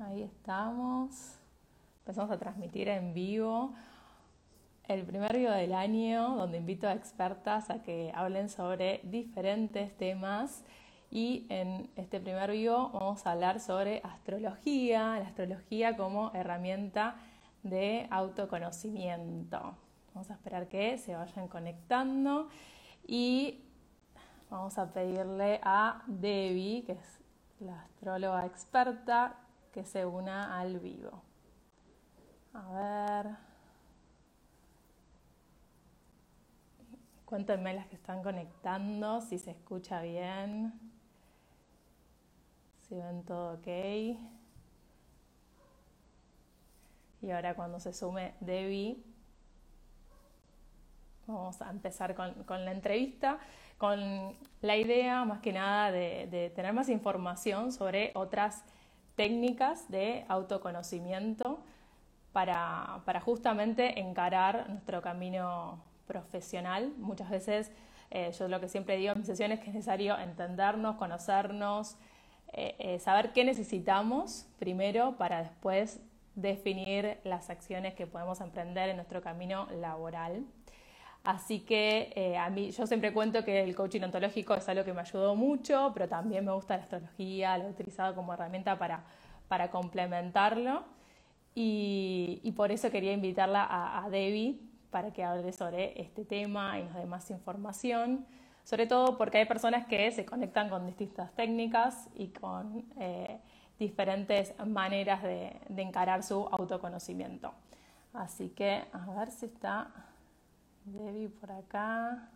Ahí estamos. Empezamos a transmitir en vivo el primer video del año donde invito a expertas a que hablen sobre diferentes temas y en este primer video vamos a hablar sobre astrología, la astrología como herramienta de autoconocimiento. Vamos a esperar que se vayan conectando y vamos a pedirle a Debbie, que es la astróloga experta, que se una al vivo. A ver. Cuéntenme las que están conectando, si se escucha bien, si ven todo ok. Y ahora cuando se sume Debbie, vamos a empezar con, la entrevista, con la idea más que nada de, de tener más información sobre otras técnicas de autoconocimiento para, justamente encarar nuestro camino profesional. Muchas veces eh, yo lo que siempre digo en mis sesiones es que es necesario entendernos, conocernos, eh, eh, saber qué necesitamos primero para después definir las acciones que podemos emprender en nuestro camino laboral. Así que a mí, yo siempre cuento que el coaching ontológico es algo que me ayudó mucho, pero también me gusta la astrología, lo he utilizado como herramienta para, para complementarlo. Y, por eso quería invitarla a, Debbie para que hable sobre este tema y nos dé más información, sobre todo porque hay personas que se conectan con distintas técnicas y con eh, diferentes maneras de, encarar su autoconocimiento. Así que a ver si está Debbie por acá.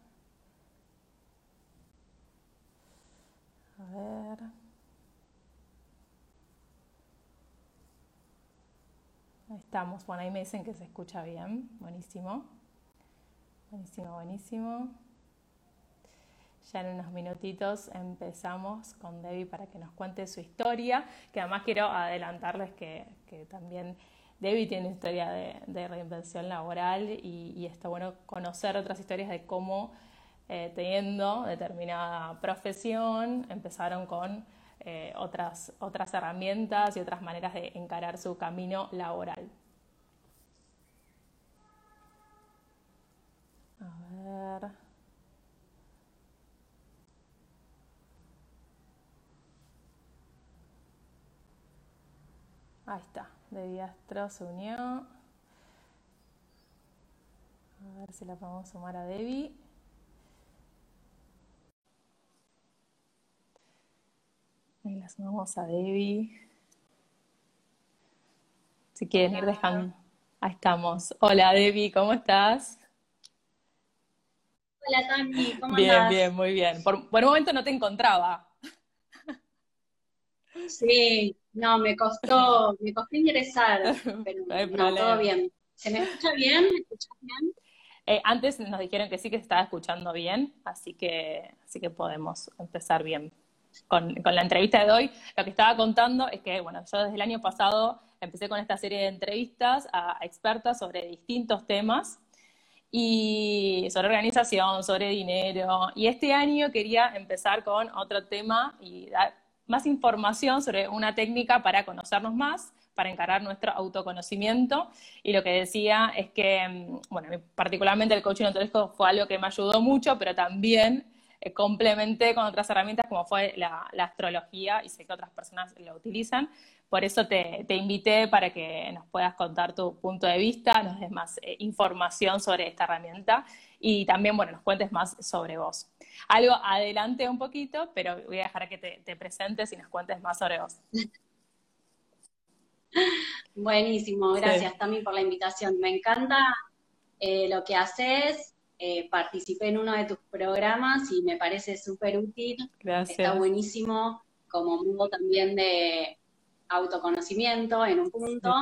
A ver. estamos. Bueno, ahí me dicen que se escucha bien. Buenísimo. Buenísimo, buenísimo. Ya en unos minutitos empezamos con Debbie para que nos cuente su historia, que además quiero adelantarles que, también Debbie tiene una historia de, reinvención laboral y, está bueno conocer otras historias de cómo eh, teniendo determinada profesión empezaron con eh, otras, otras herramientas y otras maneras de encarar su camino laboral. A ver. Ahí está, de Diastro se unió. A ver si la podemos sumar a Debbie. Y la sumamos a Debbie. Si quieren ir dejando. Ahí estamos. Hola Debbie, ¿cómo estás? Hola Tami, ¿cómo bien, estás? Bien, bien, muy bien. Por, un momento no te encontraba. Sí, no, me costó, me costó ingresar, pero no, todo bien. ¿Se me escucha bien? ¿Me escuchas bien? Eh, antes nos dijeron que sí que se estaba escuchando bien, así que, así que podemos empezar bien con, la entrevista de hoy, lo que estaba contando es que, bueno, yo desde el año pasado empecé con esta serie de entrevistas a, expertas sobre distintos temas y sobre organización, sobre dinero. Y este año quería empezar con otro tema y dar más información sobre una técnica para conocernos más, para encarar nuestro autoconocimiento. Y lo que decía es que, mm, bueno, particularmente el coaching ontológico fue algo que me ayudó mucho, pero también eh, complementé con otras herramientas como fue la, astrología y sé que otras personas lo utilizan. Por eso te, invité para que nos puedas contar tu punto de vista, nos des más eh, información sobre esta herramienta y también, bueno, nos cuentes más sobre vos. Algo adelante un poquito, pero voy a dejar que te, presentes y nos cuentes más sobre vos. Buenísimo, gracias también por la invitación. Me encanta eh, lo que haces, eh, participé en uno de tus programas y me parece súper útil. Gracias. Está buenísimo como modo también de autoconocimiento en un punto.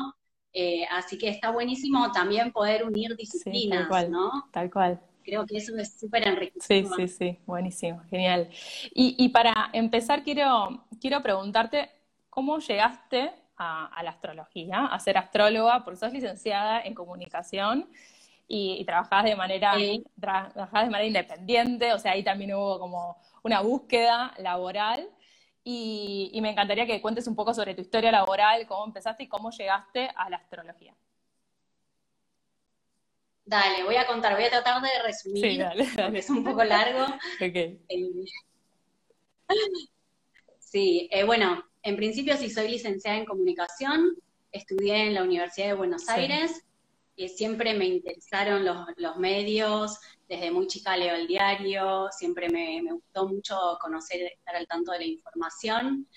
Eh, así que está buenísimo también poder unir disciplinas, tal cual, ¿no? Tal cual. Creo que eso es súper enriquecedor. Sí, sí, sí, buenísimo, genial. Y, para empezar, quiero, quiero preguntarte, ¿cómo llegaste a, a, la astrología, a ser astróloga? Porque sos licenciada en comunicación y, trabajabas de manera de manera independiente, o sea, ahí también hubo como una búsqueda laboral. y, me encantaría que cuentes un poco sobre tu historia laboral, cómo empezaste y cómo llegaste a la astrología. Dale, voy a contar, voy a tratar de resumir, sí, dale, porque es un poco largo. okay. Eh, sí, eh, bueno, en principio sí soy licenciada en comunicación, estudié en la Universidad de Buenos Aires, y siempre me interesaron los, medios, desde muy chica leo el diario, siempre me, gustó mucho conocer, estar al tanto de la información.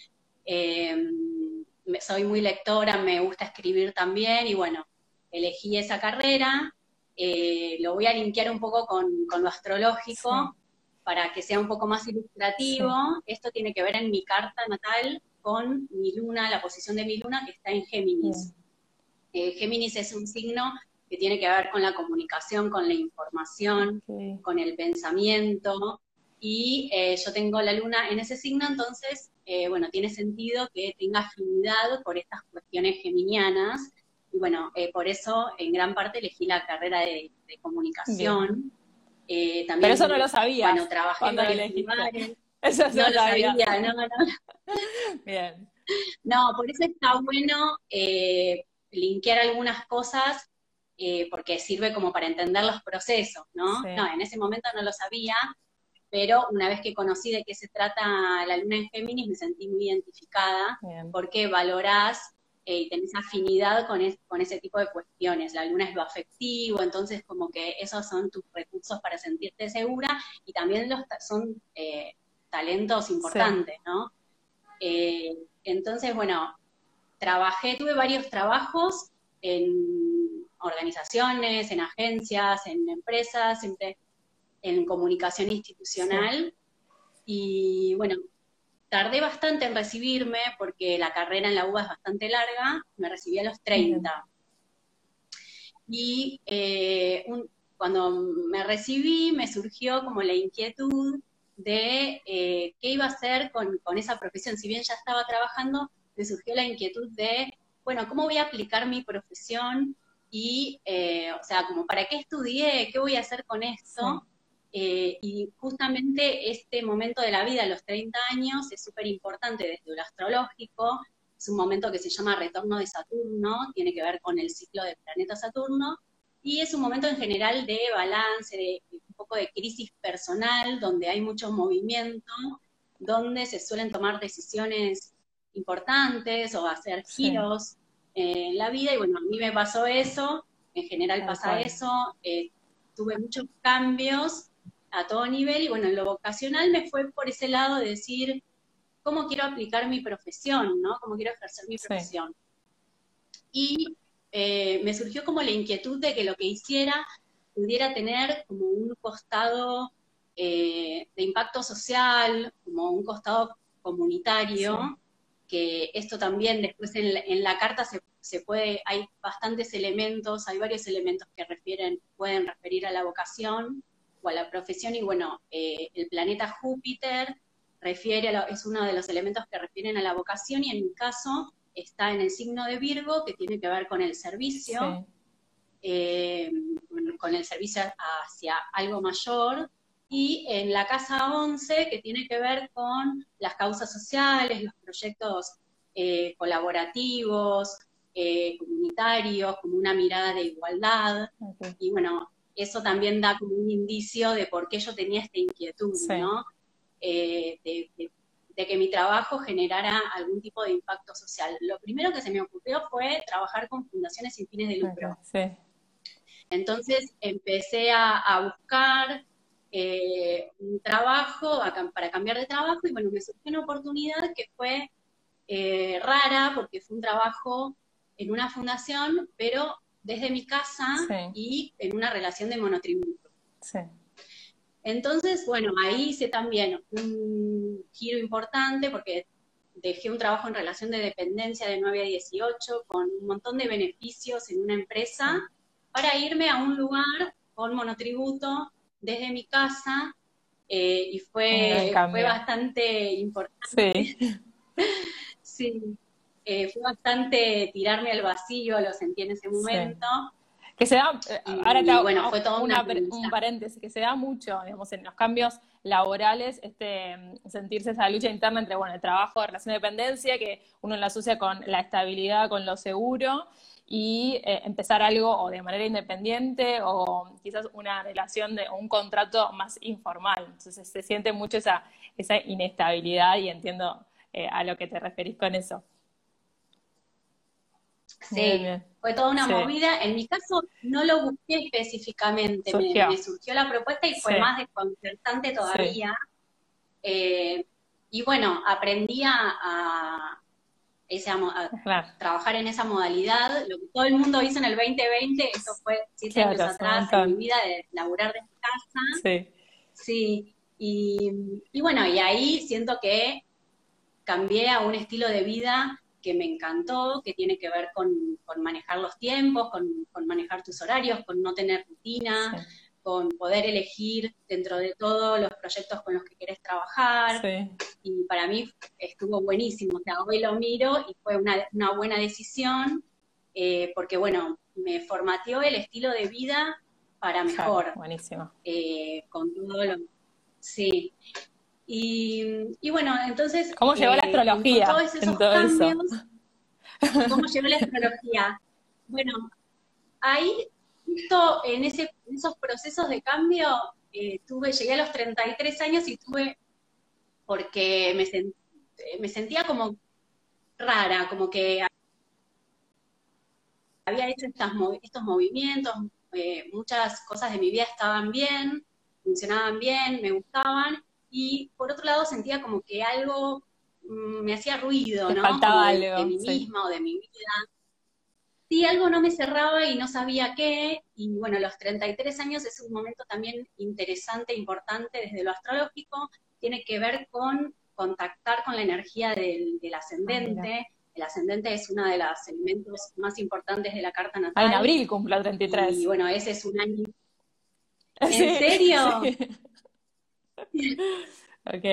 Em, soy muy lectora, me gusta escribir también y bueno, elegí esa carrera. Eh, lo voy a linkear un poco con, lo astrológico para que sea un poco más ilustrativo. Esto tiene que ver en mi carta natal con mi luna, la posición de mi luna que está en Géminis. Eh, Géminis es un signo que tiene que ver con la comunicación, con la información, con el pensamiento. Y eh, yo tengo la luna en ese signo, entonces, eh, bueno, tiene sentido que tenga afinidad por estas cuestiones geminianas. Y bueno, por eso en gran parte elegí la carrera de, comunicación. también, Pero eso no lo sabía. Bueno, trabajé en eso no, lo sabía. no, no. Bien. No, por eso está bueno eh, linkear algunas cosas eh, porque sirve como para entender los procesos, ¿no? No, en ese momento no lo sabía, pero una vez que conocí de qué se trata la luna en Géminis me sentí muy identificada porque valorás eh, y tenés afinidad con, con ese tipo de cuestiones. La luna es lo afectivo, entonces como que esos son tus recursos para sentirte segura y también los son talentos importantes, ¿no? Eh, entonces, bueno, trabajé, tuve varios trabajos en organizaciones, en agencias, en empresas, siempre en comunicación institucional. Y bueno, tardé bastante en recibirme porque la carrera en la UBA es bastante larga, me recibí a los 30. Y eh, cuando me recibí me surgió como la inquietud de eh, qué iba a hacer con, esa profesión. Si bien ya estaba trabajando, me surgió la inquietud de, bueno, ¿cómo voy a aplicar mi profesión? Y, eh, o sea, como, ¿para qué estudié? ¿Qué voy a hacer con esto? Eh, y justamente este momento de la vida, los 30 años, es súper importante desde lo astrológico. Es un momento que se llama retorno de Saturno, tiene que ver con el ciclo del planeta Saturno, y es un momento en general de balance, de, un poco de crisis personal, donde hay mucho movimiento, donde se suelen tomar decisiones importantes o hacer giros en la vida. Y bueno, a mí me pasó eso, en general pasa eso, eh, tuve muchos cambios a todo nivel y bueno, en lo vocacional me fue por ese lado de decir, ¿cómo quiero aplicar mi profesión? ¿no? ¿Cómo quiero ejercer mi profesión? Y eh, me surgió como la inquietud de que lo que hiciera pudiera tener como un costado eh, de impacto social, como un costado comunitario, que esto también después en la, carta se, puede, hay bastantes elementos, hay varios elementos que refieren, pueden referir a la vocación o a la profesión, y bueno, eh, el planeta Júpiter refiere es uno de los elementos que refieren a la vocación, y en mi caso está en el signo de Virgo, que tiene que ver con el servicio, eh, con el servicio hacia algo mayor, y en la casa 11, que tiene que ver con las causas sociales, los proyectos eh, colaborativos, eh, comunitarios, como una mirada de igualdad. Y bueno, eso también da como un indicio de por qué yo tenía esta inquietud, ¿no? de, de que mi trabajo generara algún tipo de impacto social. Lo primero que se me ocurrió fue trabajar con fundaciones sin fines de lucro. Entonces empecé a, buscar eh, un trabajo para cambiar de trabajo y bueno, me surgió una oportunidad que fue eh, rara porque fue un trabajo en una fundación, pero desde mi casa y en una relación de monotributo. Sí. Entonces, bueno, ahí hice también un giro importante porque dejé un trabajo en relación de dependencia de 9 a 18 con un montón de beneficios en una empresa para irme a un lugar con monotributo desde mi casa eh, y fue, fue bastante importante. Sí. sí. Eh, fue bastante tirarme al vacío, lo sentí en ese momento. Que se da, eh, ahora te hago bueno, fue todo una, un paréntesis, que se da mucho, digamos, en los cambios laborales, este, sentirse esa lucha interna entre, bueno, el trabajo de relación de dependencia, que uno la asocia con la estabilidad, con lo seguro, y eh, empezar algo o de manera independiente o quizás una relación de, o un contrato más informal. Entonces se siente mucho esa, esa inestabilidad y entiendo eh, a lo que te referís con eso. Sí, fue toda una movida. En mi caso no lo busqué específicamente, Me, surgió la propuesta y fue más desconcertante todavía. Eh, y bueno, aprendí a, trabajar en esa modalidad. Lo que todo el mundo hizo en el 2020, eso fue siete años atrás en mi vida de laburar desde casa. Sí. Sí. Y, y bueno, y ahí siento que cambié a un estilo de vida que me encantó, que tiene que ver con, manejar los tiempos, con, manejar tus horarios, con no tener rutina, con poder elegir dentro de todo los proyectos con los que quieres trabajar. Y para mí estuvo buenísimo. O sea, hoy lo miro y fue una, buena decisión, eh, porque bueno, me formateó el estilo de vida para mejor. buenísimo. Eh, con todo lo. Sí. Y, bueno, entonces... ¿Cómo llegó la eh, astrología? Todos esos cambios, ¿Cómo llegó la astrología? Bueno, ahí, justo en, ese, esos procesos de cambio, eh, tuve, llegué a los 33 años y tuve, porque me, me sentía como rara, como que había hecho estas, estos movimientos, eh, muchas cosas de mi vida estaban bien, funcionaban bien, me gustaban, y por otro lado sentía como que algo mm, me hacía ruido, ¿no? Faltaba algo. De, mí misma o de mi vida. Sí, algo no me cerraba y no sabía qué, y bueno, los 33 años es un momento también interesante, importante desde lo astrológico, tiene que ver con contactar con la energía del, ascendente. Ah, el ascendente es uno de los elementos más importantes de la carta natal. Ah, en abril cumple el 33. Y bueno, ese es un año. ¿En serio? Ok.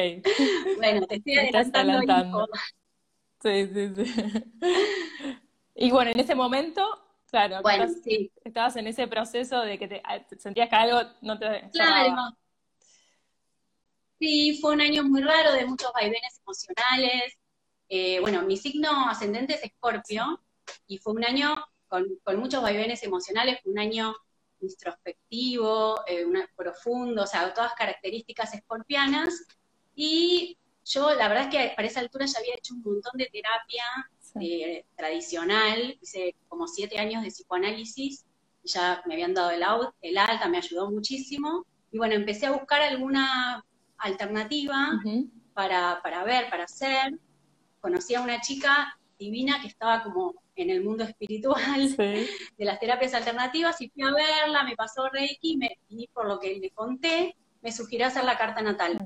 Bueno, te estoy adelantando. Sí, sí, sí. Y bueno, en ese momento, claro, bueno, sí. estabas en ese proceso de que te, ah, sentías que algo no te... Claro. Sí, fue un año muy raro de muchos vaivenes emocionales. Eh, bueno, mi signo ascendente es Escorpio y fue un año con, con muchos vaivenes emocionales, fue un año introspectivo, eh, profundo, o sea, todas características escorpianas. Y yo, la verdad es que para esa altura ya había hecho un montón de terapia eh, tradicional, hice como siete años de psicoanálisis, ya me habían dado el, el alta, me ayudó muchísimo. Y bueno, empecé a buscar alguna alternativa para, para ver, para hacer. Conocí a una chica divina que estaba como en el mundo espiritual de las terapias alternativas y fui a verla, me pasó Reiki y por lo que le conté, me sugirió hacer la carta natal.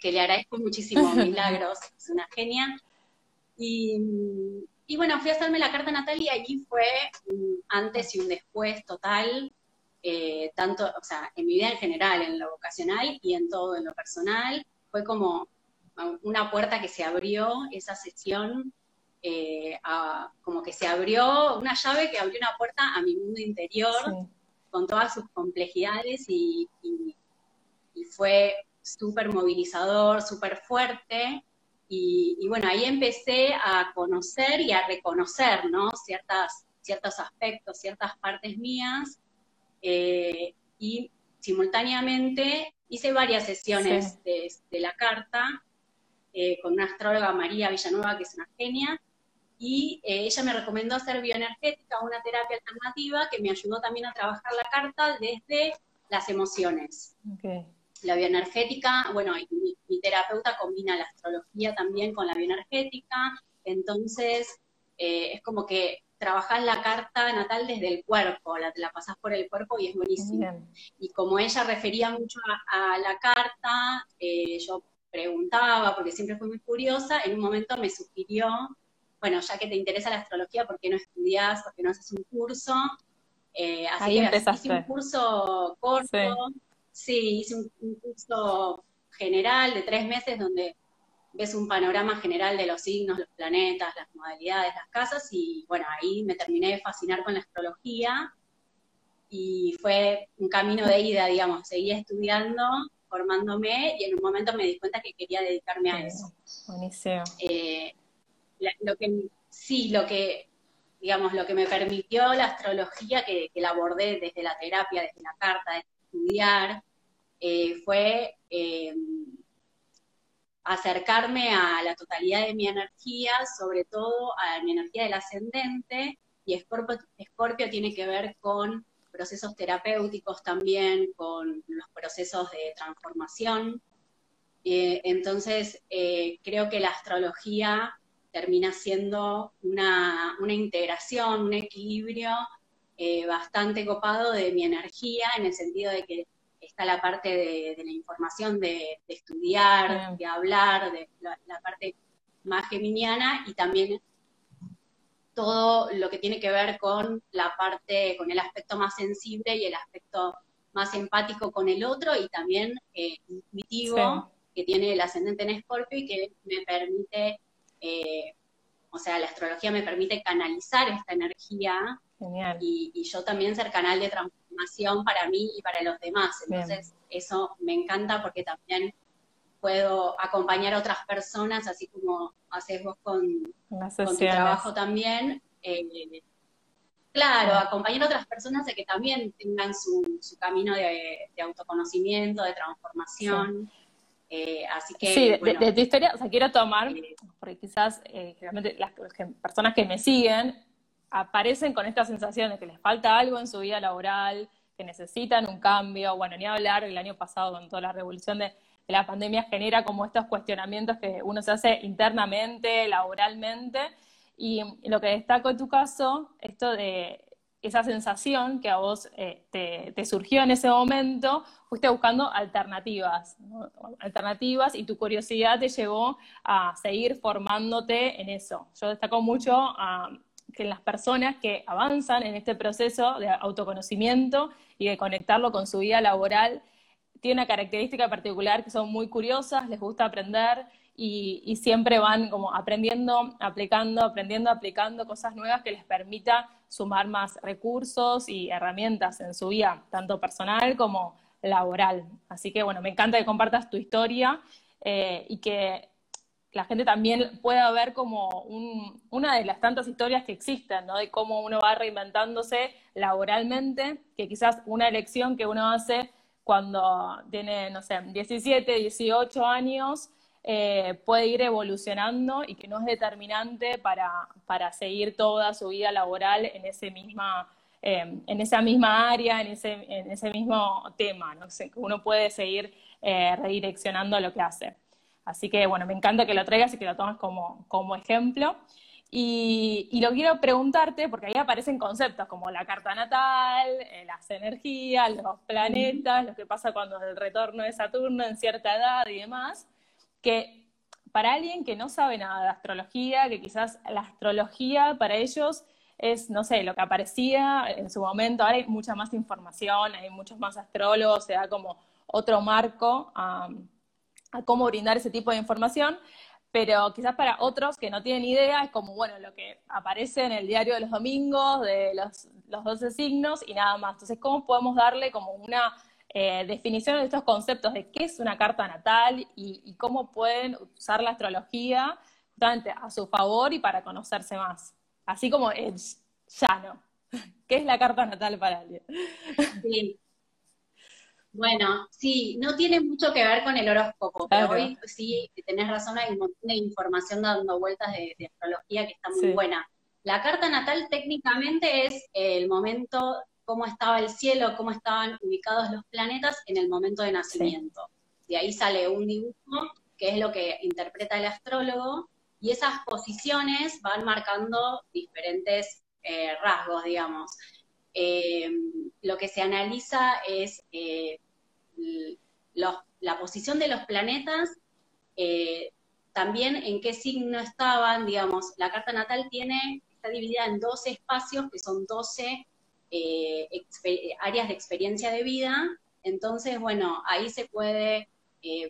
Que le agradezco muchísimo, milagros, es una genia. Y, y, bueno, fui a hacerme la carta natal y allí fue un antes y un después total, eh, tanto, o sea, en mi vida en general, en lo vocacional y en todo, en lo personal. Fue como una puerta que se abrió, esa sesión eh, como que se abrió una llave que abrió una puerta a mi mundo interior con todas sus complejidades y, fue súper movilizador, súper fuerte. Y, bueno, ahí empecé a conocer y a reconocer, ¿no? Ciertas, ciertos aspectos, ciertas partes mías. Eh, y simultáneamente hice varias sesiones de, la carta eh, con una astróloga María Villanueva, que es una genia, y eh, ella me recomendó hacer bioenergética, una terapia alternativa que me ayudó también a trabajar la carta desde las emociones. La bioenergética, bueno, mi, terapeuta combina la astrología también con la bioenergética, entonces eh, es como que trabajas la carta natal desde el cuerpo, la, la pasas por el cuerpo y es buenísimo. Y como ella refería mucho a, la carta, eh, yo preguntaba, porque siempre fui muy curiosa, en un momento me sugirió bueno, ya que te interesa la astrología, ¿por qué no estudias? ¿Por qué no haces un curso? Eh, así que hice un curso corto, sí, hice un, curso general de tres meses donde ves un panorama general de los signos, los planetas, las modalidades, las casas, y bueno, ahí me terminé de fascinar con la astrología y fue un camino de ida, digamos, seguí estudiando, formándome y en un momento me di cuenta que quería dedicarme a eso. Buenísimo. Eh, lo que, sí, lo que, digamos, lo que me permitió la astrología, que, la abordé desde la terapia, desde la carta, desde estudiar, eh, fue eh, acercarme a la totalidad de mi energía, sobre todo a mi energía del ascendente, y Escorpio, tiene que ver con procesos terapéuticos también, con los procesos de transformación. Eh, entonces, creo que la astrología termina siendo una, integración, un equilibrio eh, bastante copado de mi energía, en el sentido de que está la parte de, la información de, estudiar, de hablar, de la, parte más geminiana y también todo lo que tiene que ver con la parte, con el aspecto más sensible y el aspecto más empático con el otro y también eh, intuitivo que tiene el ascendente en Escorpio y que me permite, eh, o sea, la astrología me permite canalizar esta energía y, y, yo también ser canal de transformación para mí y para los demás. Entonces, eso me encanta porque también puedo acompañar a otras personas, así como haces vos con, tu trabajo también. Eh, claro, acompañar a otras personas a que también tengan su, camino de, autoconocimiento, de transformación. Eh, así que. Sí, de, tu historia, o sea, quiero tomar, eh, porque quizás generalmente las personas que me siguen aparecen con esta sensación de que les falta algo en su vida laboral, que necesitan un cambio. Bueno, ni hablar, el año pasado con toda la revolución de, la pandemia genera como estos cuestionamientos que uno se hace internamente, laboralmente. Y lo que destaco en tu caso, esto de esa sensación que a vos eh, te, surgió en ese momento, fuiste buscando alternativas, alternativas y tu curiosidad te llevó a seguir formándote en eso. Yo destaco mucho a que las personas que avanzan en este proceso de autoconocimiento y de conectarlo con su vida laboral, tienen una característica particular que son muy curiosas, les gusta aprender y, siempre van como aprendiendo, aplicando, aprendiendo, aplicando cosas nuevas que les permita sumar más recursos y herramientas en su vida, tanto personal como laboral. Así que bueno, me encanta que compartas tu historia eh, y que la gente también pueda ver como una de las tantas historias que existen, ¿no? De cómo uno va reinventándose laboralmente, que quizás una elección que uno hace cuando tiene, no sé, 17, 18 años, eh, puede ir evolucionando y que no es determinante para, para seguir toda su vida laboral en, ese misma, eh, en esa misma área, en ese, en ese mismo tema, ¿no? uno puede seguir eh, redireccionando lo que hace. Así que bueno, me encanta que lo traigas y que lo tomes como, como ejemplo. Y, y, lo quiero preguntarte, porque ahí aparecen conceptos como la carta natal, eh, las energías, los planetas, lo que pasa cuando el retorno de Saturno en cierta edad y demás, que para alguien que no sabe nada de astrología, que quizás la astrología para ellos es, no sé, lo que aparecía en su momento, ahora hay mucha más información, hay muchos más astrólogos, se da como otro marco a a cómo brindar ese tipo de información, pero quizás para otros que no tienen idea es como, bueno, lo que aparece en el diario de los domingos, de los, los 12 signos y nada más. Entonces, ¿cómo podemos darle como una eh, definición de estos conceptos de qué es una carta natal y, cómo pueden usar la astrología justamente a su favor y para conocerse más? Así como es llano. ¿Qué es la carta natal para alguien? Sí, bueno, sí, no tiene mucho que ver con el horóscopo, pero hoy sí tenés razón, hay un montón de información dando vueltas de, astrología que está muy buena. La carta natal técnicamente es el momento, cómo estaba el cielo, cómo estaban ubicados los planetas en el momento de nacimiento. De ahí sale un dibujo, que es lo que interpreta el astrólogo, y esas posiciones van marcando diferentes eh, rasgos, digamos. Eh, lo que se analiza es eh, la posición de los planetas, eh, también en qué signo estaban, digamos, la carta natal tiene, está dividida en 12 espacios, que son 12 áreas de experiencia de vida, entonces, bueno, ahí se puede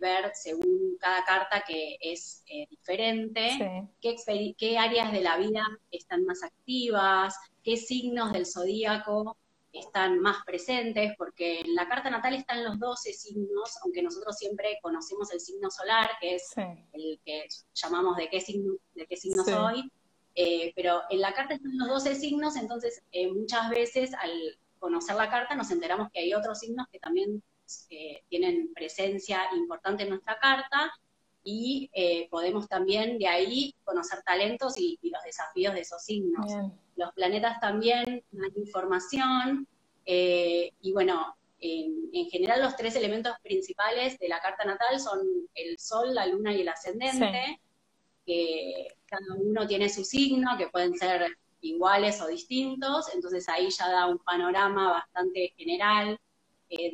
ver según cada carta que es eh, diferente, qué, qué, áreas de la vida están más activas, qué signos del zodíaco están más presentes, porque en la carta natal están los 12 signos, aunque nosotros siempre conocemos el signo solar, que es el que llamamos de qué signo, de qué signo soy, eh, pero en la carta están los 12 signos, entonces eh, muchas veces al conocer la carta nos enteramos que hay otros signos que también eh, tienen presencia importante en nuestra carta y podemos también de ahí conocer talentos y, los desafíos de esos signos. Los planetas también dan información y bueno, en, general los tres elementos principales de la carta natal son el sol, la luna y el ascendente que cada uno tiene su signo, que pueden ser iguales o distintos, entonces ahí ya da un panorama bastante general eh,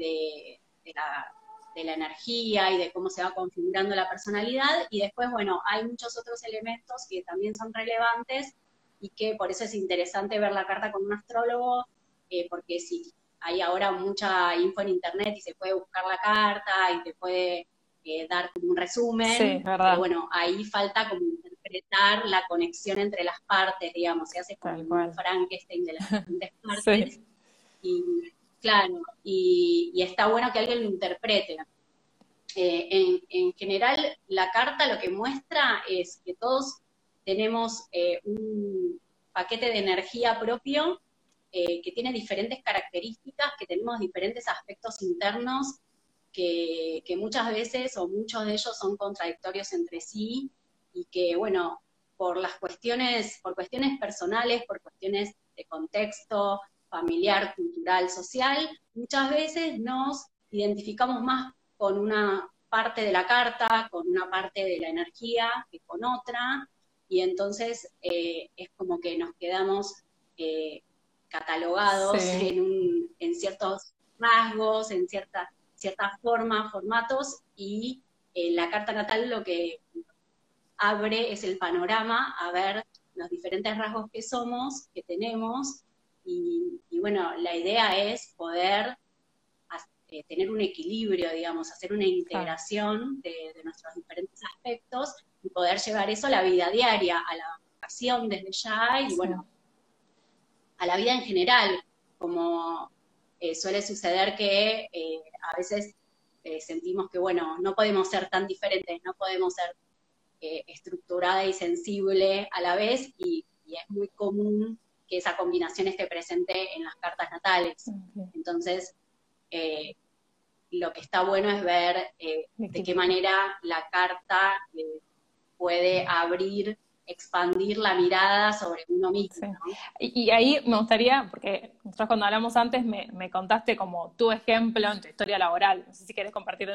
de, la, energía y de cómo se va configurando la personalidad. Y después, bueno, hay muchos otros elementos que también son relevantes y que por eso es interesante ver la carta con un astrólogo, eh, porque si hay ahora mucha info en internet y se puede buscar la carta y te puede dar como un resumen, pero bueno, ahí falta como interpretar la conexión entre las partes, digamos, se hace como un Frankenstein de las diferentes partes. Y claro, y, está bueno que alguien lo interprete. Eh, en, general, la carta lo que muestra es que todos tenemos eh, un paquete de energía propio eh, que tiene diferentes características, que tenemos diferentes aspectos internos que, muchas veces o muchos de ellos son contradictorios entre sí y que, bueno, por las cuestiones, por cuestiones personales, por cuestiones de contexto familiar, cultural, social, muchas veces nos identificamos más con una parte de la carta, con una parte de la energía que con otra, y entonces eh, es como que nos quedamos eh, catalogados en, en ciertos rasgos, en ciertas cierta forma, formatos, y eh, la carta natal lo que abre es el panorama a ver los diferentes rasgos que somos, que tenemos, y, bueno, la idea es poder eh, tener un equilibrio, digamos, hacer una integración de, nuestros diferentes aspectos y poder llevar eso a la vida diaria, a la vocación desde ya y bueno, a la vida en general, como eh, suele suceder que eh, a veces eh, sentimos que, bueno, no podemos ser tan diferentes, no podemos ser estructurada y sensible a la vez y, es muy común que esa combinación esté presente en las cartas natales. Entonces, lo que está bueno es ver de qué manera la carta puede abrir expandir la mirada sobre uno mismo. Y, ahí me gustaría, porque nosotros cuando hablamos antes me, contaste como tu ejemplo en tu historia laboral, no sé si quieres compartir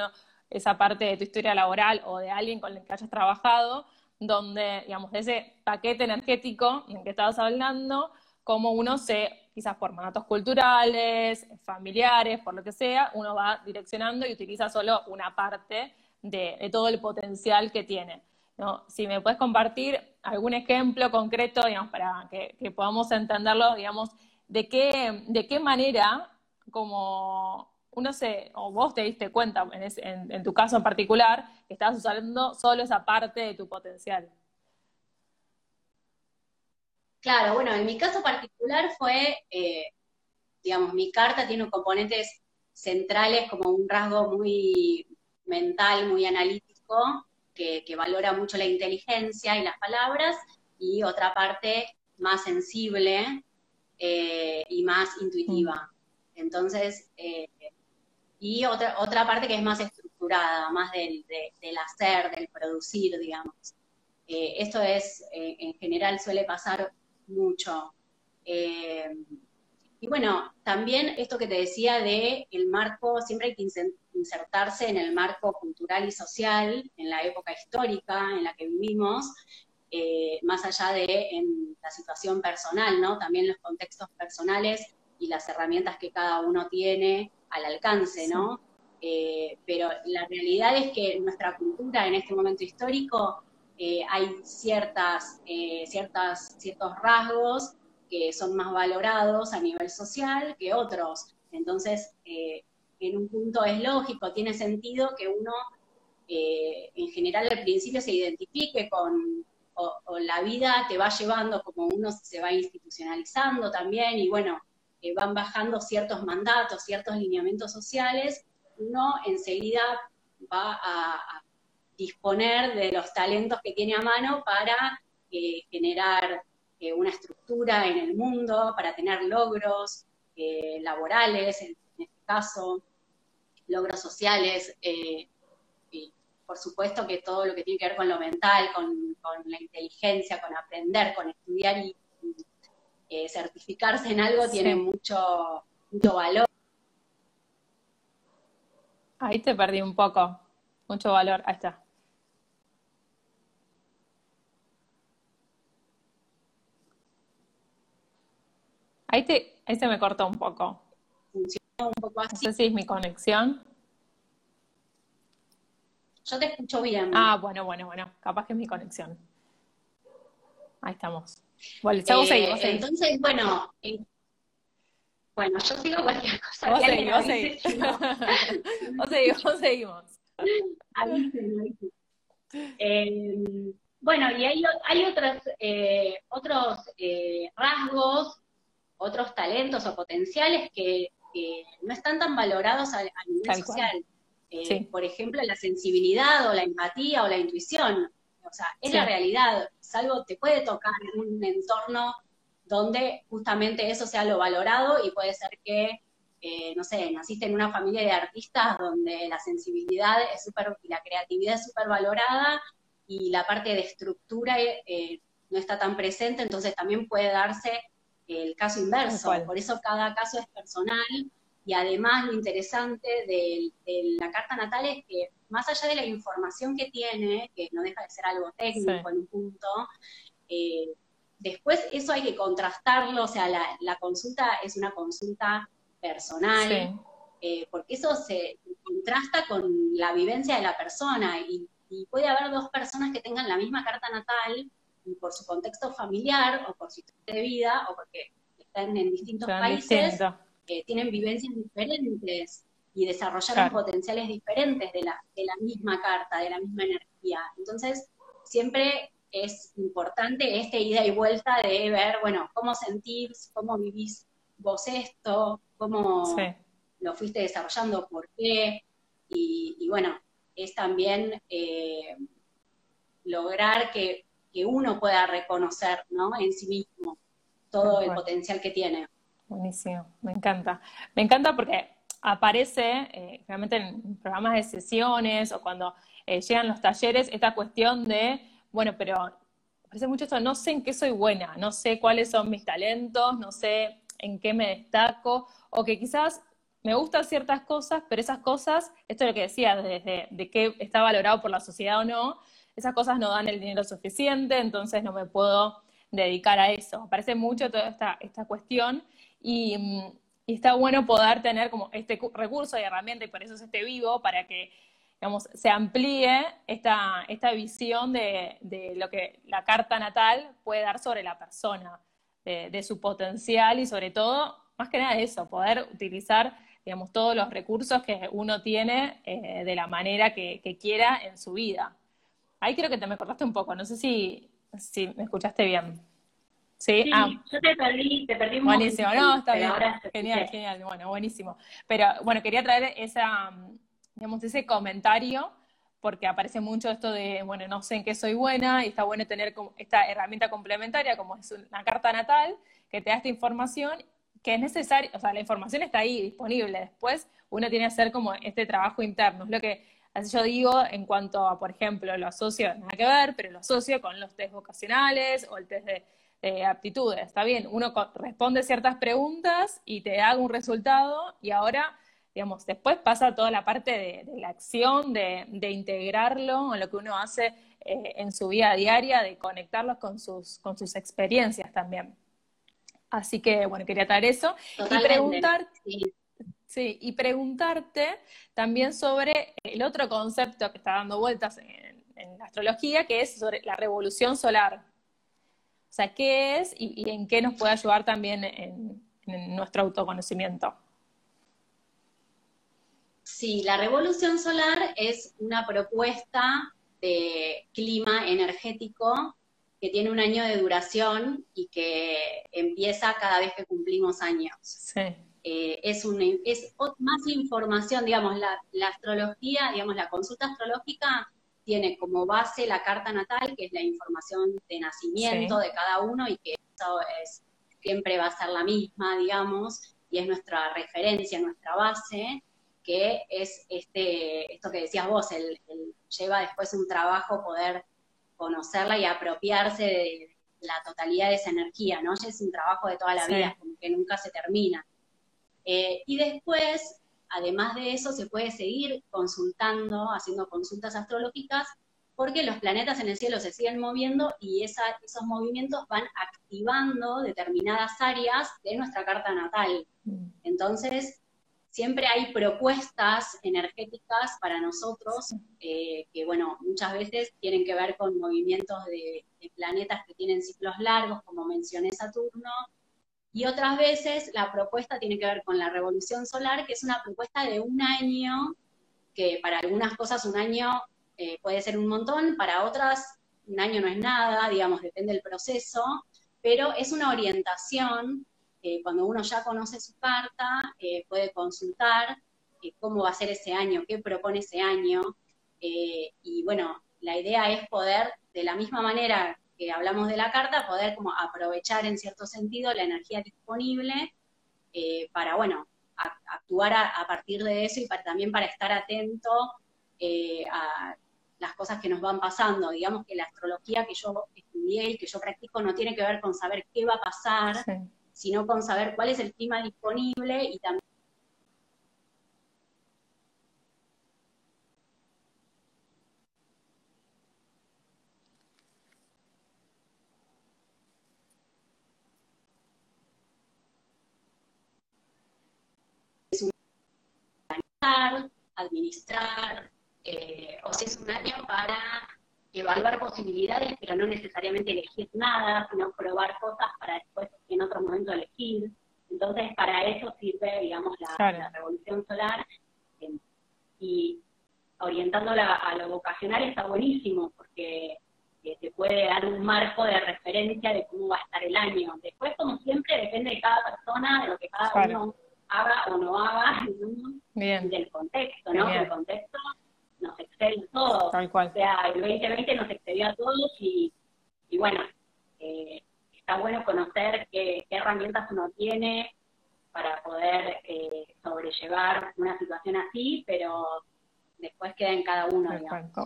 esa parte de tu historia laboral o de alguien con el que hayas trabajado, donde, digamos, de ese paquete energético en que estabas hablando, como uno se, quizás por mandatos culturales, familiares, por lo que sea, uno va direccionando y utiliza solo una parte de todo el potencial que tiene. ¿no? Si me puedes compartir algún ejemplo concreto, digamos, para que, podamos entenderlo, digamos, de qué, de qué manera, como uno se, o vos te diste cuenta, en, tu caso en particular, que estabas usando solo esa parte de tu potencial. Claro, bueno, en mi caso particular fue, eh, digamos, mi carta tiene componentes centrales como un rasgo muy mental, muy analítico, que, valora mucho la inteligencia y las palabras, y otra parte más sensible eh, y más intuitiva. Entonces, eh, y otra, otra parte que es más estructurada, más del, del hacer, del producir, digamos. Eh, esto es, en general suele pasar mucho. Y bueno, también esto que te decía de el marco, siempre hay que insertarse en el marco cultural y social, en la época histórica en la que vivimos, eh, más allá de en la situación personal, ¿no? También los contextos personales y las herramientas que cada uno tiene al alcance, ¿no? Eh, pero la realidad es que nuestra cultura en este momento histórico eh, hay ciertas, ciertas, ciertos rasgos que son más valorados a nivel social que otros. Entonces, en un punto es lógico, tiene sentido que uno eh, en general al principio se identifique con, la vida te va llevando como uno se va institucionalizando también y bueno, eh, van bajando ciertos mandatos, ciertos lineamientos sociales, uno enseguida va a, disponer de los talentos que tiene a mano para eh, generar una estructura en el mundo, para tener logros laborales, en, este caso, logros sociales, por supuesto que todo lo que tiene que ver con lo mental, con, la inteligencia, con aprender, con estudiar y, eh, certificarse en algo tiene mucho, mucho valor. Ahí te perdí un poco, mucho valor, ahí está. Ahí, te, ahí se me cortó un poco. Funciona un poco así. No sé si es mi conexión. Yo te escucho bien. Ah, bueno, bueno, bueno. Capaz que es mi conexión. Ahí estamos. Bueno, eh, Entonces, bueno, eh, bueno, yo sigo cualquier cosa. Vos seguís, vos seguís. vos seguís, vos seguimos. Eh, bueno, y hay, hay eh, otros rasgos, otros talentos o potenciales que, no están tan valorados a, nivel social. Eh, por ejemplo, la sensibilidad o la empatía o la intuición. O sea, es la realidad, es algo, te puede tocar en un entorno donde justamente eso sea lo valorado y puede ser que, eh, no sé, naciste en una familia de artistas donde la sensibilidad es súper, y la creatividad es súper valorada y la parte de estructura eh, no está tan presente, entonces también puede darse el caso inverso. Por eso cada caso es personal y además lo interesante de, la carta natal es que más allá de la información que tiene, que no deja de ser algo técnico en un punto, eh, después eso hay que contrastarlo, o sea, la, consulta es una consulta personal, eh, porque eso se contrasta con la vivencia de la persona y, puede haber dos personas que tengan la misma carta natal por su contexto familiar o por su historia de vida o porque están en distintos países tienen vivencias diferentes y desarrollaron potenciales diferentes de la, de la misma carta, de la misma energía. Entonces, siempre es importante este ida y vuelta de ver, bueno, cómo sentís, cómo vivís vos esto, cómo lo fuiste desarrollando, por qué, y, bueno, es también eh, lograr que, uno pueda reconocer ¿no? en sí mismo todo el potencial que tiene. Buenísimo, me encanta. Me encanta porque aparece eh, realmente en programas de sesiones o cuando eh, llegan los talleres esta cuestión de, bueno, pero aparece mucho esto, no sé en qué soy buena, no sé cuáles son mis talentos, no sé en qué me destaco, o que quizás me gustan ciertas cosas, pero esas cosas, esto es lo que decía, desde de qué está valorado por la sociedad o no, esas cosas no dan el dinero suficiente, entonces no me puedo dedicar a eso. Aparece mucho toda esta, esta cuestión Mm, y, está bueno poder tener como este recurso y herramienta, y por eso es este vivo, para que digamos, se amplíe esta, esta visión de, de, lo que la carta natal puede dar sobre la persona, de, su potencial y sobre todo, más que nada eso, poder utilizar digamos, todos los recursos que uno tiene eh, de la manera que, quiera en su vida. Ahí creo que te me cortaste un poco, no sé si, si me escuchaste bien. Sí, ah. yo te perdí, te perdí Buenísimo, no, está bien. Genial, genial, bueno, buenísimo. Pero bueno, quería traer esa, digamos, ese comentario porque aparece mucho esto de, bueno, no sé en qué soy buena y está bueno tener esta herramienta complementaria como es una carta natal que te da esta información que es necesaria, o sea, la información está ahí disponible, después uno tiene que hacer como este trabajo interno, es lo que así yo digo en cuanto a, por ejemplo, lo asocio, nada que ver, pero lo asocio con los test vocacionales o el test de aptitudes. Está bien, uno responde ciertas preguntas y te da un resultado y ahora, digamos, después pasa toda la parte de, la acción, de, integrarlo en lo que uno hace eh, en su vida diaria, de conectarlos con sus, con sus experiencias también. Así que, bueno, quería traer eso. Y preguntar, sí. Y preguntarte también sobre el otro concepto que está dando vueltas en, en la astrología, que es sobre la revolución solar. O sea, ¿qué es y, en qué nos puede ayudar también en, nuestro autoconocimiento? Sí, la revolución solar es una propuesta de clima energético que tiene un año de duración y que empieza cada vez que cumplimos años. Sí. Eh, es, es más información, digamos, la, la, astrología, digamos, la consulta astrológica tiene como base la carta natal, que es la información de nacimiento de cada uno y que eso es, siempre va a ser la misma, digamos, y es nuestra referencia, nuestra base, que es este, esto que decías vos, el, lleva después un trabajo poder conocerla y apropiarse de la totalidad de esa energía, ¿no? es un trabajo de toda la vida, como que nunca se termina. Eh, y después, además de eso, se puede seguir consultando, haciendo consultas astrológicas, porque los planetas en el cielo se siguen moviendo y esos movimientos van activando determinadas áreas de nuestra carta natal. Mm. Entonces, siempre hay propuestas energéticas para nosotros eh, que, bueno, muchas veces tienen que ver con movimientos de, planetas que tienen ciclos largos, como mencioné Saturno, y otras veces la propuesta tiene que ver con la revolución solar, que es una propuesta de un año, que para algunas cosas un año eh, puede ser un montón, para otras un año no es nada, digamos, depende del proceso, pero es una orientación eh, cuando uno ya conoce su carta, eh, puede consultar cómo va a ser ese año, qué propone ese año. y bueno, la idea es poder, de la misma manera que hablamos de la carta, poder como aprovechar en cierto sentido la energía disponible para, bueno, actuar a, partir de eso y para, también para estar atento a las cosas que nos van pasando. Digamos que la astrología que yo estudié y que yo practico no tiene que ver con saber qué va a pasar, sino con saber cuál es el clima disponible y también administrar, eh, o si es un año para evaluar posibilidades, pero no necesariamente elegir nada, sino probar cosas para después en otro momento elegir. Entonces, para eso sirve, digamos, la, revolución solar. Eh, y orientándola a lo vocacional está buenísimo, porque eh, te puede dar un marco de referencia de cómo va a estar el año. Después, como siempre, depende de cada persona, de lo que cada uno haga o no haga, del contexto, ¿no? El contexto nos excede a todos. O sea, el 2020 nos excedió a todos y, bueno, eh, está bueno conocer qué, herramientas uno tiene para poder eh, sobrellevar una situación así, pero después queda en cada uno.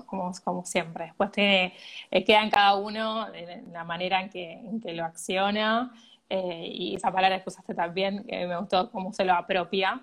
Como, como, siempre, después tiene, eh, queda en cada uno la manera en que, en que lo acciona. Y esa palabra que usaste también, que me gustó cómo se lo apropia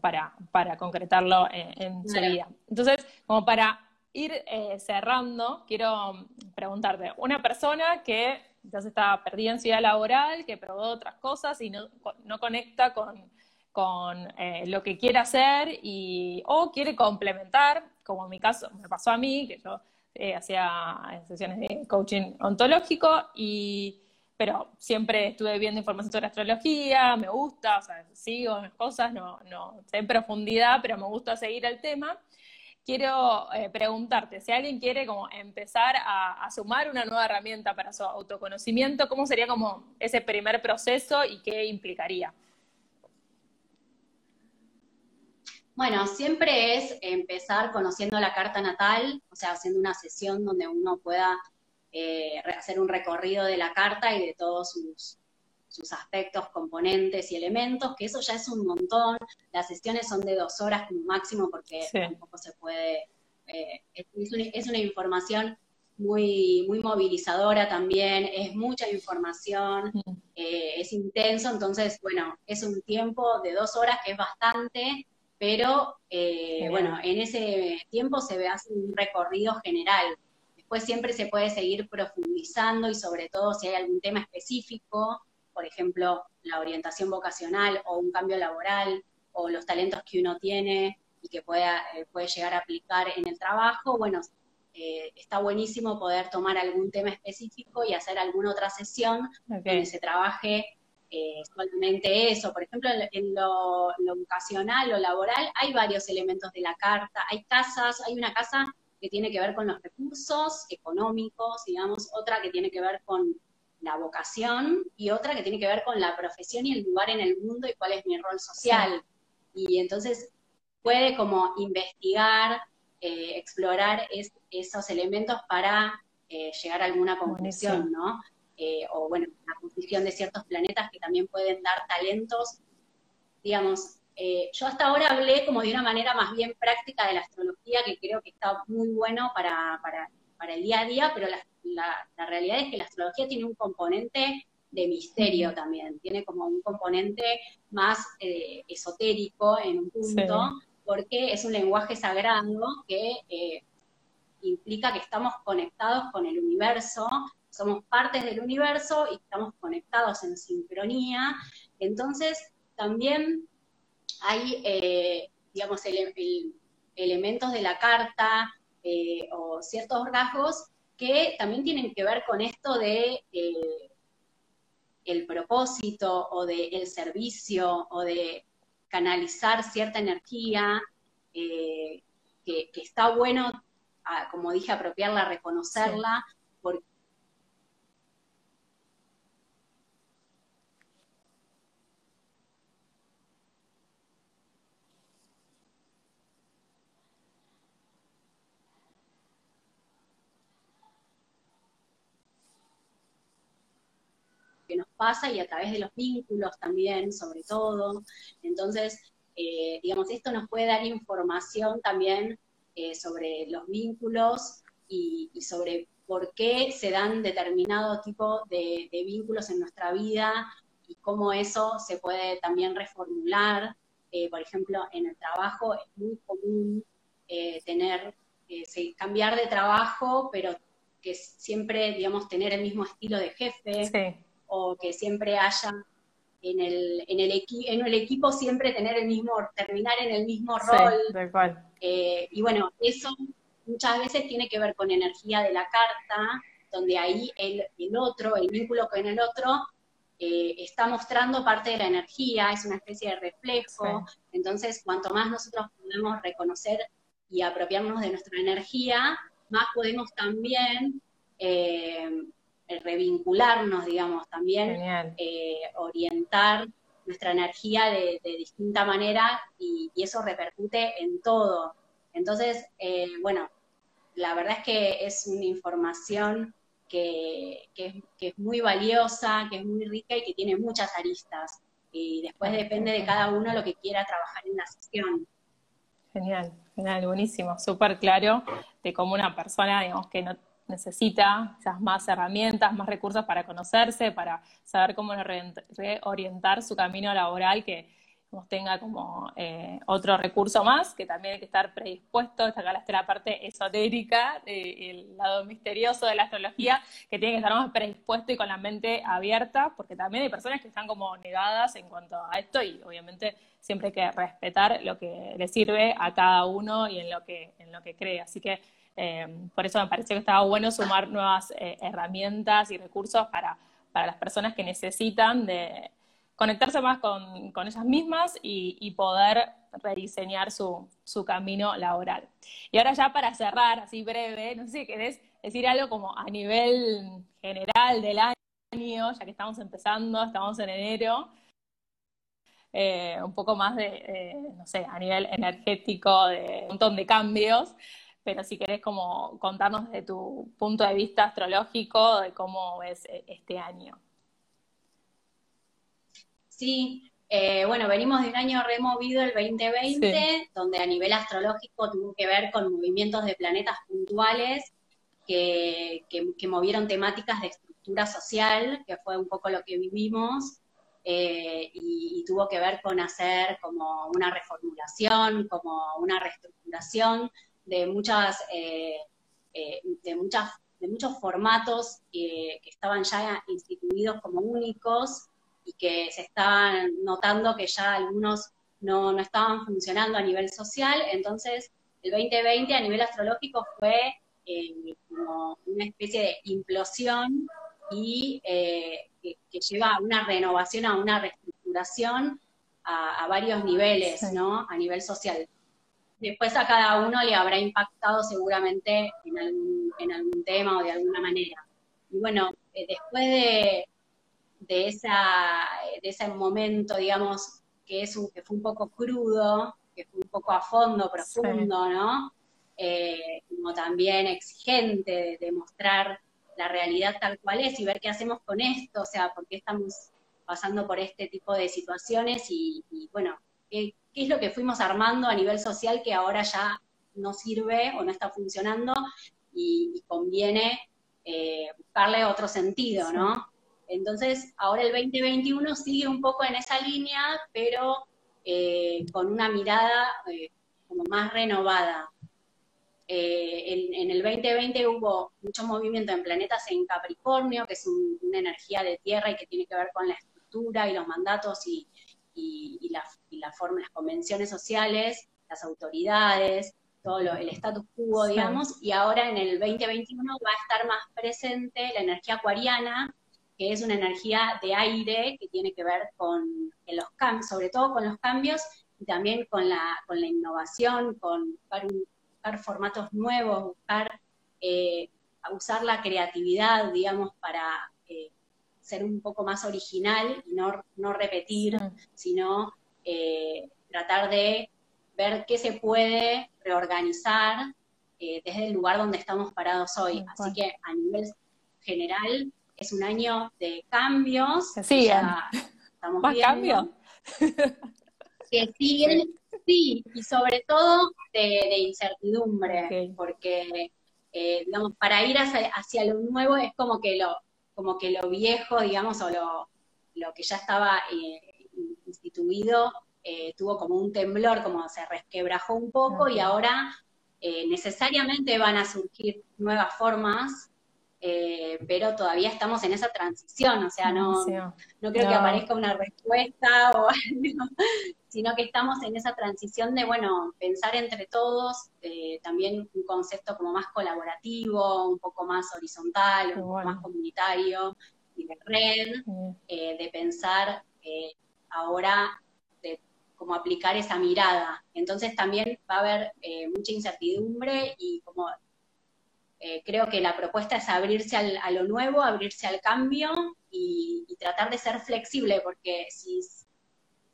para, para concretarlo en, su vida. Entonces, como para ir eh, cerrando, quiero preguntarte, una persona que ya se está perdida en ciudad laboral, que probó otras cosas y no, no conecta con, con eh, lo que quiere hacer y, o quiere complementar, como en mi caso me pasó a mí, que yo eh, hacía sesiones de coaching ontológico y pero siempre estuve viendo información sobre astrología, me gusta, o sea, sigo mis cosas, no, no sé en profundidad, pero me gusta seguir el tema. Quiero eh, preguntarte, si alguien quiere como empezar a, sumar una nueva herramienta para su autoconocimiento, ¿cómo sería como ese primer proceso y qué implicaría? Bueno, siempre es empezar conociendo la carta natal, o sea, haciendo una sesión donde uno pueda eh, hacer un recorrido de la carta y de todos sus, sus aspectos, componentes y elementos, que eso ya es un montón. Las sesiones son de dos horas como máximo porque tampoco se puede, eh, es, una, información muy, muy movilizadora también, es mucha información, eh, es intenso, entonces, bueno, es un tiempo de dos horas que es bastante, pero bueno, en ese tiempo se hace un recorrido general Después siempre se puede seguir profundizando y sobre todo si hay algún tema específico, por ejemplo, la orientación vocacional o un cambio laboral o los talentos que uno tiene y que pueda, eh, puede llegar a aplicar en el trabajo, bueno, eh, está buenísimo poder tomar algún tema específico y hacer alguna otra sesión donde se trabaje eh, solamente eso. Por ejemplo, en, lo, en, lo, educacional o laboral hay varios elementos de la carta. Hay casas, hay una casa que tiene que ver con los recursos económicos, digamos, otra que tiene que ver con la vocación y otra que tiene que ver con la profesión y el lugar en el mundo y cuál es mi rol social. Y entonces puede como investigar, eh, explorar esos elementos para eh, llegar a alguna conclusión, ¿no? Eh, o bueno, la posición de ciertos planetas que también pueden dar talentos. Digamos, yo hasta ahora hablé como de una manera más bien práctica de la astrología, que creo que está muy bueno para, para, para el día a día, pero la, la, realidad es que la astrología tiene un componente de misterio también, tiene como un componente más eh, esotérico en un punto, porque es un lenguaje sagrado que eh, implica que estamos conectados con el universo, somos partes del universo y estamos conectados en sincronía. Entonces, también hay, eh, digamos, elementos de la carta o ciertos rasgos que también tienen que ver con esto de eh, el propósito o de el servicio o de canalizar cierta energía, eh, que, está bueno, como dije, apropiarla, reconocerla, porque pasa y a través de los vínculos también, sobre todo. Entonces, eh, digamos, esto nos puede dar información también eh, sobre los vínculos y, sobre por qué se dan determinado tipo de, vínculos en nuestra vida y cómo eso se puede también reformular. Eh, por ejemplo, en el trabajo es muy común tener, cambiar de trabajo, pero que siempre, digamos, tener el mismo estilo de jefe. Sí o que siempre haya en el, en el, en el equipo siempre tener el mismo, terminar en el mismo rol. Eh, y bueno, eso muchas veces tiene que ver con energía de la carta, donde ahí el, el otro, el vínculo con el otro, eh, está mostrando parte de la energía, es una especie de reflejo. Entonces, cuanto más nosotros podemos reconocer y apropiarnos de nuestra energía, más podemos también eh, revincularnos, digamos, también eh, orientar nuestra energía de, distinta manera y, eso repercute en todo. Entonces, eh, bueno, la verdad es que es una información que, es, muy valiosa, que es muy rica y que tiene muchas aristas. Y después depende de cada uno lo que quiera trabajar en la sesión. Genial, genial, buenísimo, súper claro de cómo una persona, digamos, que no necesita esas más herramientas, más recursos para conocerse, para saber cómo reorientar su camino laboral, que tenga como eh, otro recurso más, que también hay que estar predispuesto, esta acá está la parte esotérica, el lado misterioso de la astrología, que tiene que estar más predispuesto y con la mente abierta, porque también hay personas que están como negadas en cuanto a esto y obviamente siempre hay que respetar lo que le sirve a cada uno y en lo que, en lo que cree. Así que Em, por eso me pareció que estaba bueno sumar nuevas eh, herramientas y recursos para, las personas que necesitan conectarse más con, ellas mismas y, poder rediseñar su, camino laboral. Y ahora ya para cerrar, así breve, no sé si querés decir algo como a nivel general del año, ya que estamos empezando, estamos en enero, eh, un poco más de, eh, no sé, a nivel energético, de un montón de cambios pero si querés como contarnos de tu punto de vista astrológico, de cómo ves eh, este año. Sí, eh, bueno, venimos de un año removido, el 2020, donde a nivel astrológico tuvo que ver con movimientos de planetas puntuales que, movieron temáticas de estructura social, que fue un poco lo que vivimos, eh, y, tuvo que ver con hacer como una reformulación, como una reestructuración de muchas, eh, eh, de muchas, de muchos formatos que estaban ya instituidos como únicos y que se estaban notando que ya algunos no, no estaban funcionando a nivel social. Entonces, el 2020 a nivel astrológico fue eh, como una especie de implosión y que, lleva a una renovación, a una reestructuración a, varios niveles, ¿no? A nivel social. Después a cada uno le habrá impactado seguramente en algún, en algún tema o de alguna manera. Y bueno, eh, después de, de, esa, de ese momento, digamos, que, es un, que fue un poco crudo, que fue un poco a fondo, profundo, ¿no? Eh, como también exigente de, demostrar la realidad tal cual es y ver qué hacemos con esto, o sea, por qué estamos pasando por este tipo de situaciones y, bueno, qué, es lo que fuimos armando a nivel social que ahora ya no sirve o no está funcionando y, conviene eh, buscarle otro sentido, ¿no? Entonces, ahora el 2021 sigue un poco en esa línea, pero eh, con una mirada eh, como más renovada. En, el 2020 hubo mucho movimiento en planetas en Capricornio, que es una energía de tierra y que tiene que ver con la estructura y los mandatos y, la, las convenciones sociales, las autoridades, todo el status quo, digamos, y ahora en el 2021 va a estar más presente la energía acuariana, que es una energía de aire que tiene que ver con los cambios, sobre todo con los cambios y también con la, con la innovación, con buscar, formatos nuevos, buscar eh, usar la creatividad, digamos, para ser un poco más original y no, no repetir, sino eh, tratar de ver qué se puede reorganizar desde el lugar donde estamos parados hoy. Así que a nivel general es un año de cambios. Sí, estamos ¿Más cambios? Que siguen, sí, y sobre todo de, incertidumbre, porque, eh, digamos, para ir hacia, lo nuevo es como que lo, como que lo viejo, digamos, o lo, lo que ya estaba eh, instituido, eh, tuvo como un temblor, como se resquebrajó un poco, y ahora necesariamente van a surgir nuevas formas eh, pero todavía estamos en esa transición, o sea, no, no creo que aparezca una respuesta o sino que estamos en esa transición de, bueno, pensar entre todos, eh, también un concepto como más colaborativo, un poco más horizontal, un poco más comunitario y de red, eh, de pensar ahora de cómo aplicar esa mirada. Entonces también va a haber mucha incertidumbre y como eh, creo que la propuesta es abrirse a lo nuevo, abrirse al cambio y, tratar de ser flexible, porque si,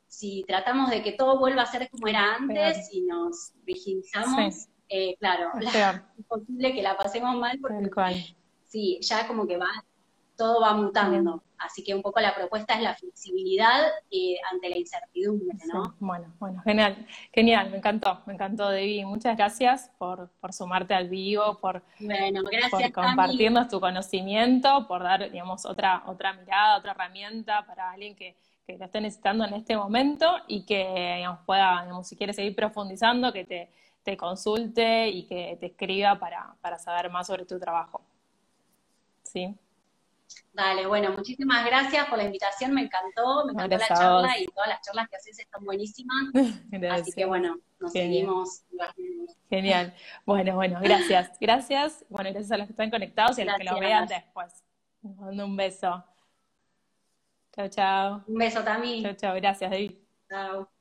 si tratamos de que todo vuelva a ser como era antes y nos rigidizamos, eh, claro, es posible que la pasemos mal porque sí, ya como que va, todo va mutando. Así que un poco la propuesta es la flexibilidad eh, ante la incertidumbre, ¿no? Bueno, bueno, genial, genial, me encantó, me encantó, Debbie. Muchas gracias por, por sumarte al vivo, por, por compartirnos tu conocimiento, por dar, digamos, otra, otra mirada, otra herramienta para alguien que, que lo esté necesitando en este momento y que, digamos, pueda, digamos, si quiere seguir profundizando, que te, te consulte y que te escriba para, para saber más sobre tu trabajo. ¿Sí? Dale, bueno, muchísimas gracias por la invitación, me encantó, me encantó la charla y todas las charlas que haces están buenísimas. Así que bueno, nos seguimos. Genial. Bueno, bueno, gracias. Gracias. Bueno, gracias a los que están conectados y a los que lo vean después. Les mando un beso. Chao, chao. Un beso también. Chao, chao. Gracias, David. Chao.